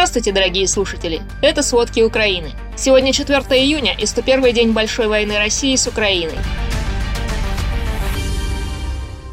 Здравствуйте, дорогие слушатели! Это «Сводки Украины». Сегодня 4 июня и 101 день большой войны России с Украиной.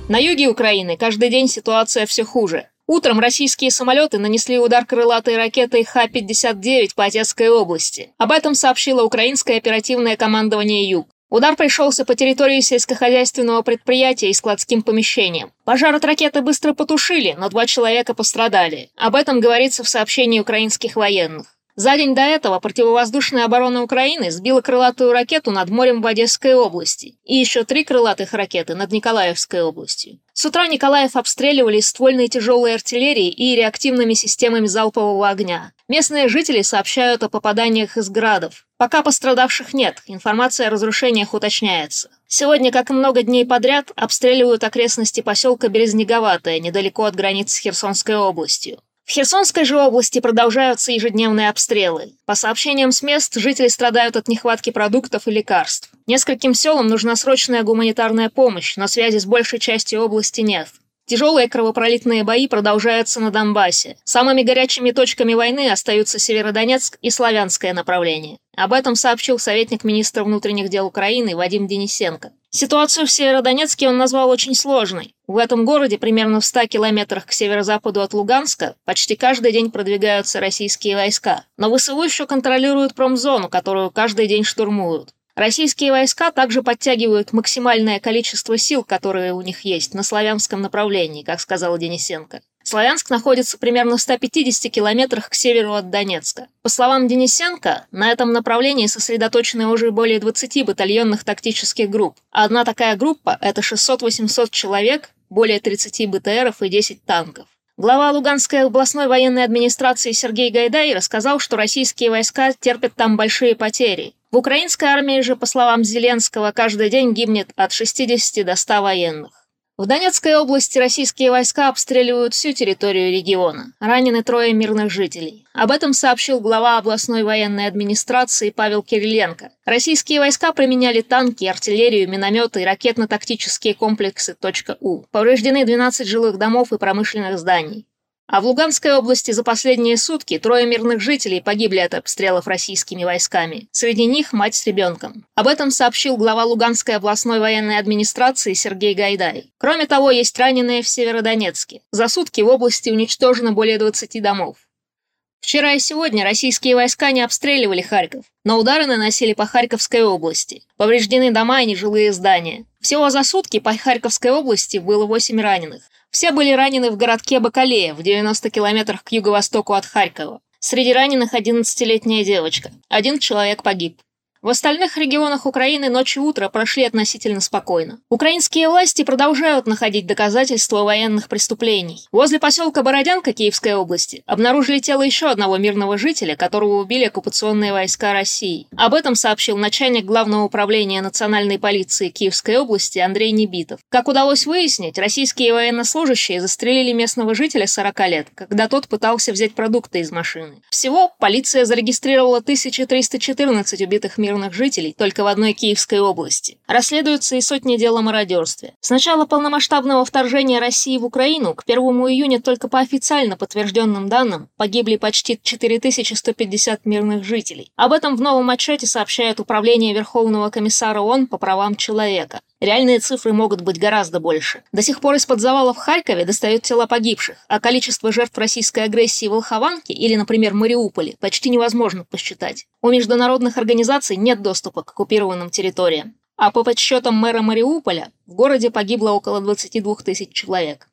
На юге Украины каждый день ситуация все хуже. Утром российские самолеты нанесли удар крылатой ракетой Х-59 по Одесской области. Об этом сообщило украинское оперативное командование «Юг». Удар пришелся по территории сельскохозяйственного предприятия и складским помещениям. Пожар от ракеты быстро потушили, но два человека пострадали. Об этом говорится в сообщении украинских военных. За день до этого противовоздушная оборона Украины сбила крылатую ракету над морем в Одесской области и еще три крылатых ракеты над Николаевской областью. С утра Николаев обстреливали ствольной тяжелой артиллерией и реактивными системами залпового огня. Местные жители сообщают о попаданиях из градов. Пока пострадавших нет, информация о разрушениях уточняется. Сегодня, как и много дней подряд, обстреливают окрестности поселка Березнеговатое, недалеко от границ с Херсонской областью. В Херсонской же области продолжаются ежедневные обстрелы. По сообщениям с мест, жители страдают от нехватки продуктов и лекарств. Нескольким селам нужна срочная гуманитарная помощь, но связи с большей частью области нет. Тяжелые кровопролитные бои продолжаются на Донбассе. Самыми горячими точками войны остаются Северодонецк и Славянское направление. Об этом сообщил советник министра внутренних дел Украины Вадим Денисенко. Ситуацию в Северодонецке он назвал очень сложной. В этом городе, примерно в 100 километрах к северо-западу от Луганска, почти каждый день продвигаются российские войска. Но ВСУ еще контролируют промзону, которую каждый день штурмуют. Российские войска также подтягивают максимальное количество сил, которые у них есть, на славянском направлении, как сказал Денисенко. Славянск находится примерно в 150 километрах к северу от Донецка. По словам Денисенко, на этом направлении сосредоточены уже более 20 батальонных тактических групп. одна такая группа – это 600-800 человек, более 30 БТРов и 10 танков. Глава Луганской областной военной администрации Сергей Гайдай рассказал, что российские войска терпят там большие потери. В украинской армии же, по словам Зеленского, каждый день гибнет от 60 до 100 военных. В Донецкой области российские войска обстреливают всю территорию региона. Ранены трое мирных жителей. Об этом сообщил глава областной военной администрации Павел Кириленко. Российские войска применяли танки, артиллерию, минометы и ракетно-тактические комплексы .У. Повреждены 12 жилых домов и промышленных зданий. А в Луганской области за последние сутки трое мирных жителей погибли от обстрелов российскими войсками. Среди них мать с ребенком. Об этом сообщил глава Луганской областной военной администрации Сергей Гайдай. Кроме того, есть раненые в Северодонецке. За сутки в области уничтожено более 20 домов. Вчера и сегодня российские войска не обстреливали Харьков, но удары наносили по Харьковской области. Повреждены дома и нежилые здания. Всего за сутки по Харьковской области было 8 раненых. Все были ранены в городке Бакалея, в 90 километрах к юго-востоку от Харькова. Среди раненых 11-летняя девочка. Один человек погиб. В остальных регионах Украины ночь и утро прошли относительно спокойно. Украинские власти продолжают находить доказательства военных преступлений. Возле поселка Бородянка Киевской области обнаружили тело еще одного мирного жителя, которого убили оккупационные войска России. Об этом сообщил начальник Главного управления национальной полиции Киевской области Андрей Небитов. Как удалось выяснить, российские военнослужащие застрелили местного жителя 40 лет, когда тот пытался взять продукты из машины. Всего полиция зарегистрировала 1314 убитых мирных мирных жителей только в одной Киевской области. Расследуются и сотни дел о мародерстве. С начала полномасштабного вторжения России в Украину к 1 июня только по официально подтвержденным данным погибли почти 4150 мирных жителей. Об этом в новом отчете сообщает Управление Верховного комиссара ООН по правам человека. Реальные цифры могут быть гораздо больше. До сих пор из-под завала в Харькове достают тела погибших, а количество жертв российской агрессии в Волхованке или, например, Мариуполе почти невозможно посчитать. У международных организаций нет доступа к оккупированным территориям. А по подсчетам мэра Мариуполя, в городе погибло около 22 тысяч человек.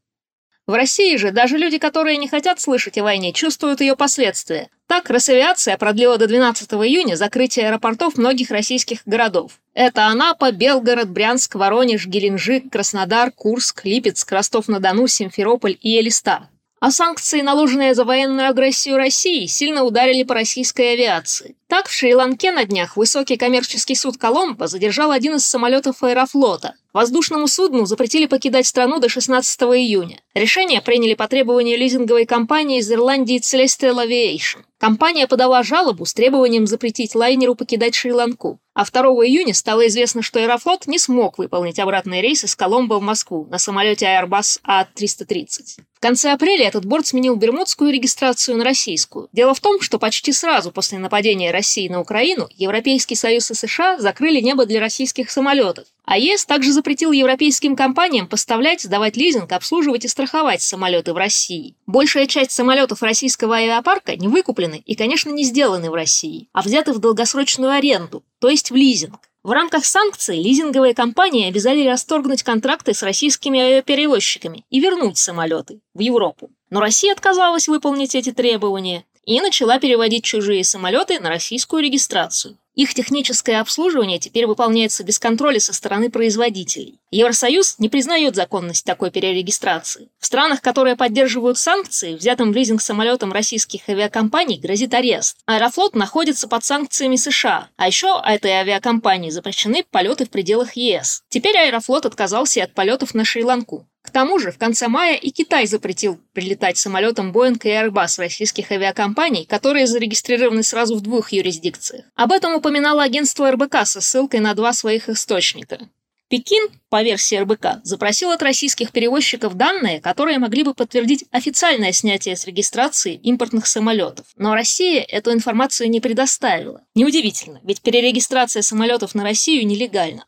В России же даже люди, которые не хотят слышать о войне, чувствуют ее последствия. Так, Росавиация продлила до 12 июня закрытие аэропортов многих российских городов. Это Анапа, Белгород, Брянск, Воронеж, Геленджик, Краснодар, Курск, Липецк, Ростов-на-Дону, Симферополь и Элиста. А санкции, наложенные за военную агрессию России, сильно ударили по российской авиации. Так, в Шри-Ланке на днях высокий коммерческий суд Коломбо задержал один из самолетов аэрофлота. Воздушному судну запретили покидать страну до 16 июня. Решение приняли по требованию лизинговой компании из Ирландии Celestial Aviation. Компания подала жалобу с требованием запретить лайнеру покидать Шри-Ланку. А 2 июня стало известно, что Аэрофлот не смог выполнить обратный рейс из Коломбо в Москву на самолете Airbus A330. В конце апреля этот борт сменил бермудскую регистрацию на российскую. Дело в том, что почти сразу после нападения России на Украину Европейский Союз и США закрыли небо для российских самолетов. А ЕС также запретил европейским компаниям поставлять, сдавать лизинг, обслуживать и страховать самолеты в России. Большая часть самолетов российского авиапарка не выкуплены и, конечно, не сделаны в России, а взяты в долгосрочную аренду, то есть в лизинг. В рамках санкций лизинговые компании обязали расторгнуть контракты с российскими авиаперевозчиками и вернуть самолеты в Европу. Но Россия отказалась выполнить эти требования и начала переводить чужие самолеты на российскую регистрацию. Их техническое обслуживание теперь выполняется без контроля со стороны производителей. Евросоюз не признает законность такой перерегистрации. В странах, которые поддерживают санкции, взятым в лизинг самолетам российских авиакомпаний грозит арест. Аэрофлот находится под санкциями США, а еще этой авиакомпании запрещены полеты в пределах ЕС. Теперь Аэрофлот отказался от полетов на Шри-Ланку. К тому же в конце мая и Китай запретил прилетать самолетом Boeing и Airbus российских авиакомпаний, которые зарегистрированы сразу в двух юрисдикциях. Об этом упоминало агентство РБК со ссылкой на два своих источника. Пекин, по версии РБК, запросил от российских перевозчиков данные, которые могли бы подтвердить официальное снятие с регистрации импортных самолетов. Но Россия эту информацию не предоставила. Неудивительно, ведь перерегистрация самолетов на Россию нелегальна.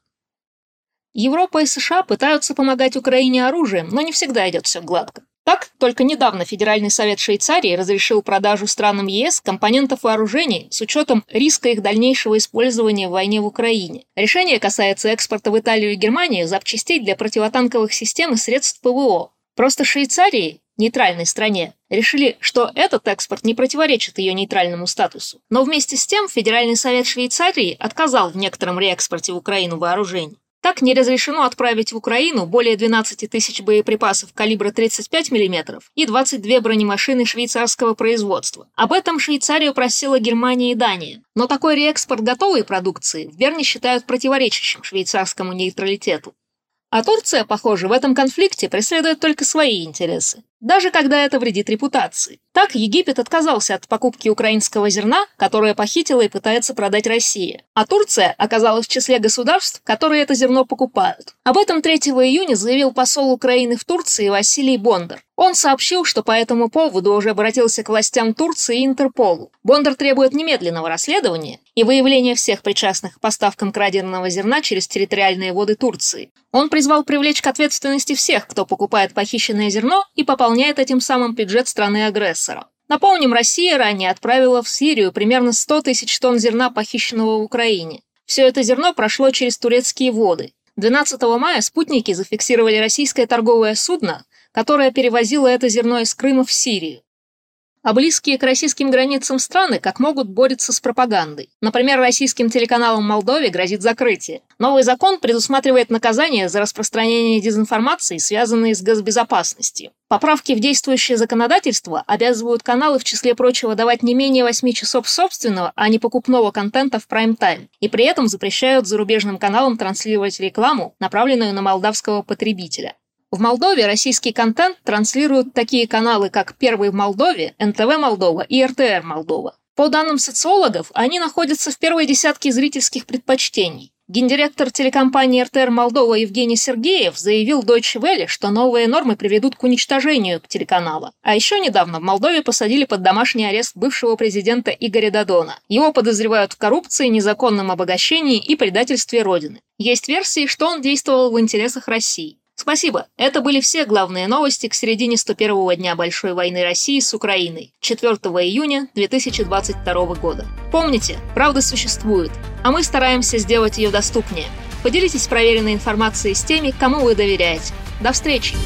Европа и США пытаются помогать Украине оружием, но не всегда идет все гладко. Так, только недавно Федеральный совет Швейцарии разрешил продажу странам ЕС компонентов вооружений с учетом риска их дальнейшего использования в войне в Украине. Решение касается экспорта в Италию и Германию запчастей для противотанковых систем и средств ПВО. Просто Швейцарии, нейтральной стране, решили, что этот экспорт не противоречит ее нейтральному статусу. Но вместе с тем Федеральный совет Швейцарии отказал в некотором реэкспорте в Украину вооружений. Так не разрешено отправить в Украину более 12 тысяч боеприпасов калибра 35 мм и 22 бронемашины швейцарского производства. Об этом Швейцарию просила Германия и Дания. Но такой реэкспорт готовой продукции в Берне считают противоречащим швейцарскому нейтралитету. А Турция, похоже, в этом конфликте преследует только свои интересы, даже когда это вредит репутации. Так Египет отказался от покупки украинского зерна, которое похитила и пытается продать Россия. А Турция оказалась в числе государств, которые это зерно покупают. Об этом 3 июня заявил посол Украины в Турции Василий Бондар. Он сообщил, что по этому поводу уже обратился к властям Турции и Интерполу. Бондар требует немедленного расследования и выявления всех причастных к поставкам краденого зерна через территориальные воды Турции. Он призвал привлечь к ответственности всех, кто покупает похищенное зерно и пополняет этим самым бюджет страны-агрессора агрессора. Напомним, Россия ранее отправила в Сирию примерно 100 тысяч тонн зерна, похищенного в Украине. Все это зерно прошло через турецкие воды. 12 мая спутники зафиксировали российское торговое судно, которое перевозило это зерно из Крыма в Сирию а близкие к российским границам страны как могут борются с пропагандой. Например, российским телеканалам Молдове грозит закрытие. Новый закон предусматривает наказание за распространение дезинформации, связанные с госбезопасностью. Поправки в действующее законодательство обязывают каналы, в числе прочего, давать не менее 8 часов собственного, а не покупного контента в прайм-тайм, и при этом запрещают зарубежным каналам транслировать рекламу, направленную на молдавского потребителя. В Молдове российский контент транслируют такие каналы, как «Первый в Молдове», «НТВ Молдова» и «РТР Молдова». По данным социологов, они находятся в первой десятке зрительских предпочтений. Гендиректор телекомпании РТР Молдова Евгений Сергеев заявил Deutsche Welle, что новые нормы приведут к уничтожению телеканала. А еще недавно в Молдове посадили под домашний арест бывшего президента Игоря Дадона. Его подозревают в коррупции, незаконном обогащении и предательстве Родины. Есть версии, что он действовал в интересах России. Спасибо. Это были все главные новости к середине 101-го дня Большой войны России с Украиной, 4 июня 2022 года. Помните, правда существует, а мы стараемся сделать ее доступнее. Поделитесь проверенной информацией с теми, кому вы доверяете. До встречи!